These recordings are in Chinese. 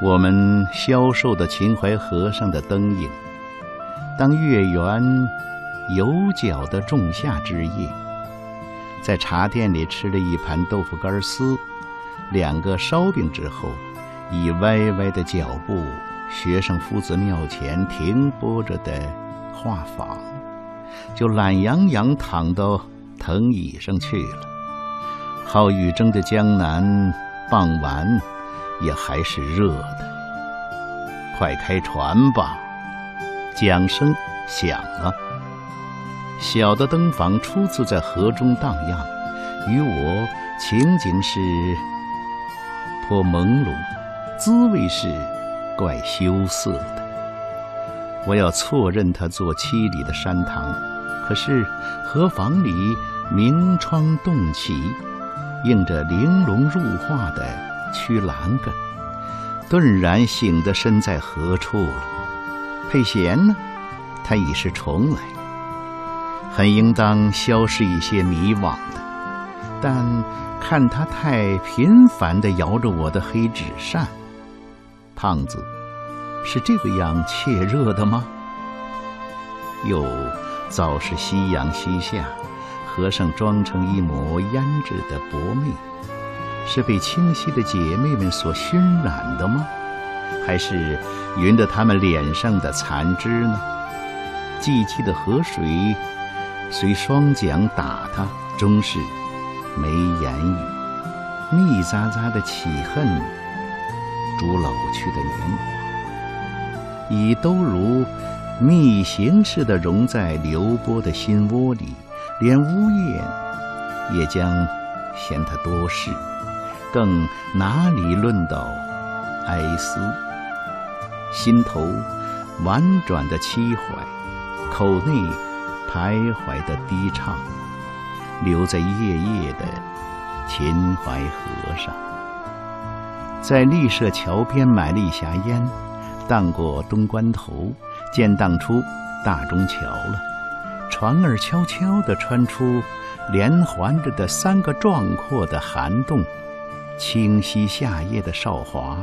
我们消瘦的秦淮河上的灯影。当月圆有角的仲夏之夜，在茶店里吃了一盘豆腐干丝，两个烧饼之后，以歪歪的脚步学生夫子庙前停泊着的画舫，就懒洋洋躺到藤椅上去了。好雨争的江南傍晚。也还是热的，快开船吧！桨声响了，小的灯房初次在河中荡漾，与我情景是颇朦胧，滋味是怪羞涩的。我要错认它做七里的山塘，可是河房里明窗洞起，映着玲珑入画的。曲栏杆，顿然醒得身在何处了？佩弦呢？他已是重来，很应当消失一些迷惘的。但看他太频繁地摇着我的黑纸扇，胖子是这个样怯热的吗？又早是夕阳西下，和尚装成一抹胭脂的薄媚。是被清晰的姐妹们所熏染的吗？还是匀得他们脸上的残枝呢？寂寂的河水随双桨打它，终是没言语。密匝匝的起恨，逐老去的年华，已都如密行似的融在流波的心窝里，连呜咽也将嫌它多事。更哪里论到哀思？心头婉转的凄怀，口内徘徊的低唱，留在夜夜的秦淮河上。在丽舍桥边买了一匣烟，荡过东关头，见荡出大中桥了。船儿悄悄地穿出连环着的三个壮阔的涵洞。清溪夏夜的韶华，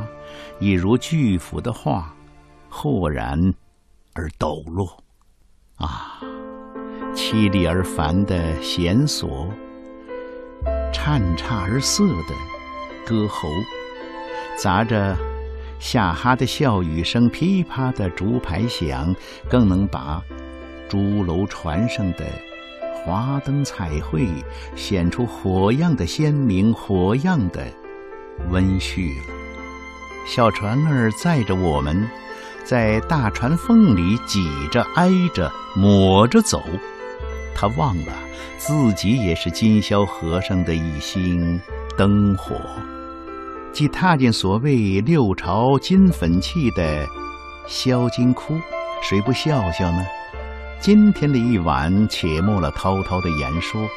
已如巨幅的画，豁然而抖落。啊，凄厉而繁的弦索，颤颤而涩的歌喉，杂着夏哈的笑语声，噼啪的竹排响，更能把朱楼船上的华灯彩绘显出火样的鲜明，火样的。温煦了，小船儿载着我们，在大船缝里挤着、挨着、抹着走。他忘了自己也是今宵河上的一星灯火，即踏进所谓六朝金粉砌的销金窟，谁不笑笑呢？今天的一晚，且没了滔滔的言说。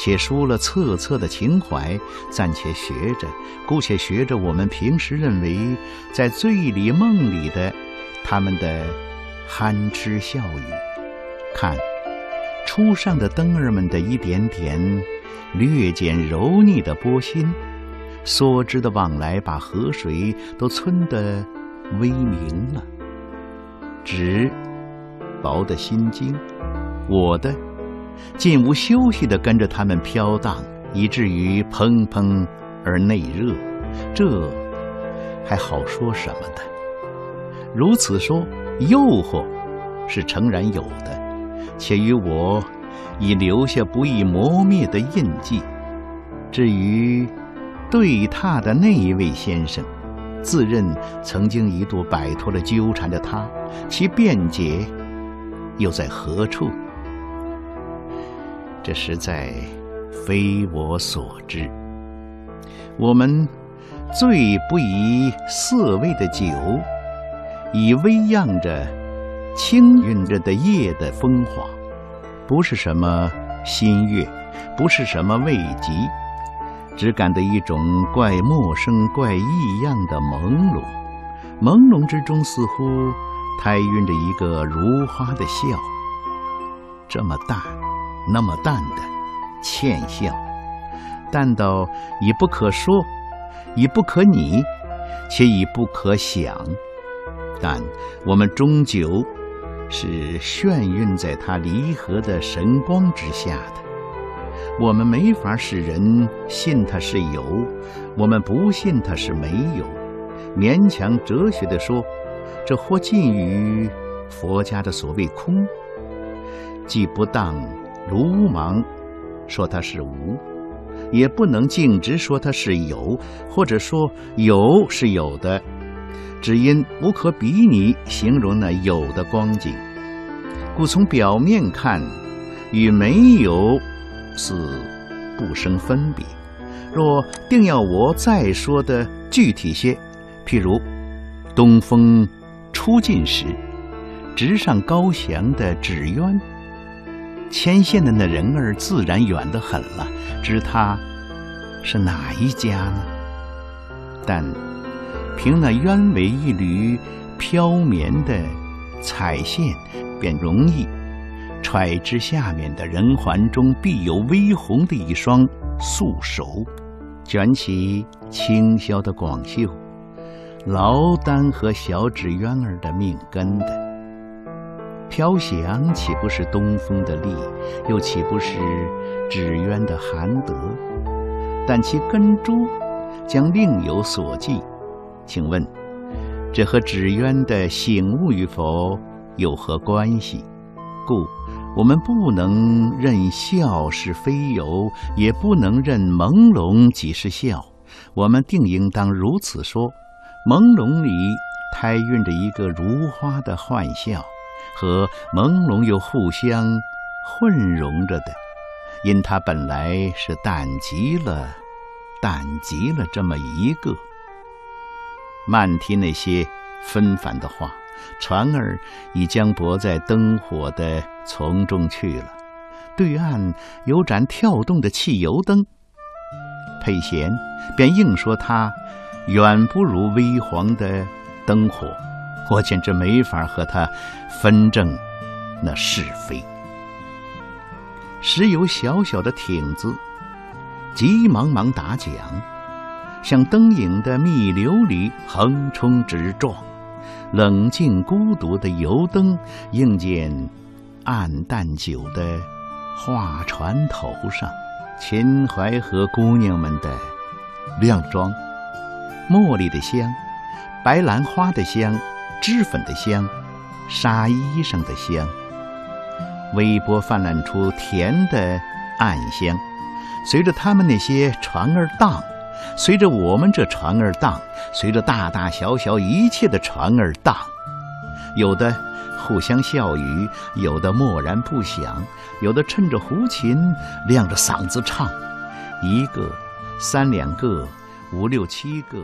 且输了恻恻的情怀，暂且学着，姑且学着我们平时认为在醉里梦里的他们的憨痴笑语。看，初上的灯儿们的一点点略减柔腻的波心，梭织的往来，把河水都皴得微明了。纸，薄的心经，我的。进无休息地跟着他们飘荡，以至于砰砰而内热，这还好说什么的？如此说，诱惑是诚然有的，且与我已留下不易磨灭的印记。至于对榻的那一位先生，自认曾经一度摆脱了纠缠的他，其辩解又在何处？这实在非我所知。我们最不以色味的酒，以微漾着、轻韵着的夜的风华，不是什么新月，不是什么慰藉，只感得一种怪陌生、怪异样的朦胧。朦胧之中，似乎胎晕着一个如花的笑，这么淡。那么淡的欠笑，淡到已不可说，已不可拟，且已不可想。但我们终究是眩晕在它离合的神光之下的。我们没法使人信它是有，我们不信它是没有。勉强哲学地说，这或近于佛家的所谓空，既不当鲁莽说它是无，也不能径直说它是有，或者说有是有的。只因无可比拟形容那有的光景，故从表面看，与没有似不生分别。若定要我再说的具体些，譬如东风初进时，直上高翔的纸鸢，牵线的那人儿自然远得很了，知他是哪一家呢？但。凭那鸢尾一缕飘绵的彩线，便容易揣知下面的人环中必有微红的一双素手，卷起轻飘的广袖，劳丹和小纸鸢儿的命根的。飘翔岂不是东风的力，又岂不是纸鸢的含德？但其根株将另有所寄。请问，这和纸鸢的醒悟与否有何关系？故我们不能认笑是非由，也不能认朦胧即是笑。我们定应当如此说：朦胧里胎孕着一个如花的幻笑，和朦胧又互相混融着的，因它本来是淡极了，淡极了这么一个。漫听那些纷繁的话，船儿已将泊在灯火的丛中去了。对岸有盏跳动的汽油灯，佩贤便硬说它远不如微黄的灯火。我简直没法和他分正那是非。时有小小的艇子，急忙忙打桨。向灯影的密流里横冲直撞，冷静孤独的油灯映见暗淡酒的画船头上，秦淮河姑娘们的靓妆，茉莉的香，白兰花的香，脂粉的香，纱衣裳的香，微波泛滥出甜的暗香，随着他们那些船儿荡。随着我们这船儿荡，随着大大小小一切的船儿荡，有的互相笑语，有的默然不响，有的趁着胡琴亮着嗓子唱，一个、三两个、五六七个。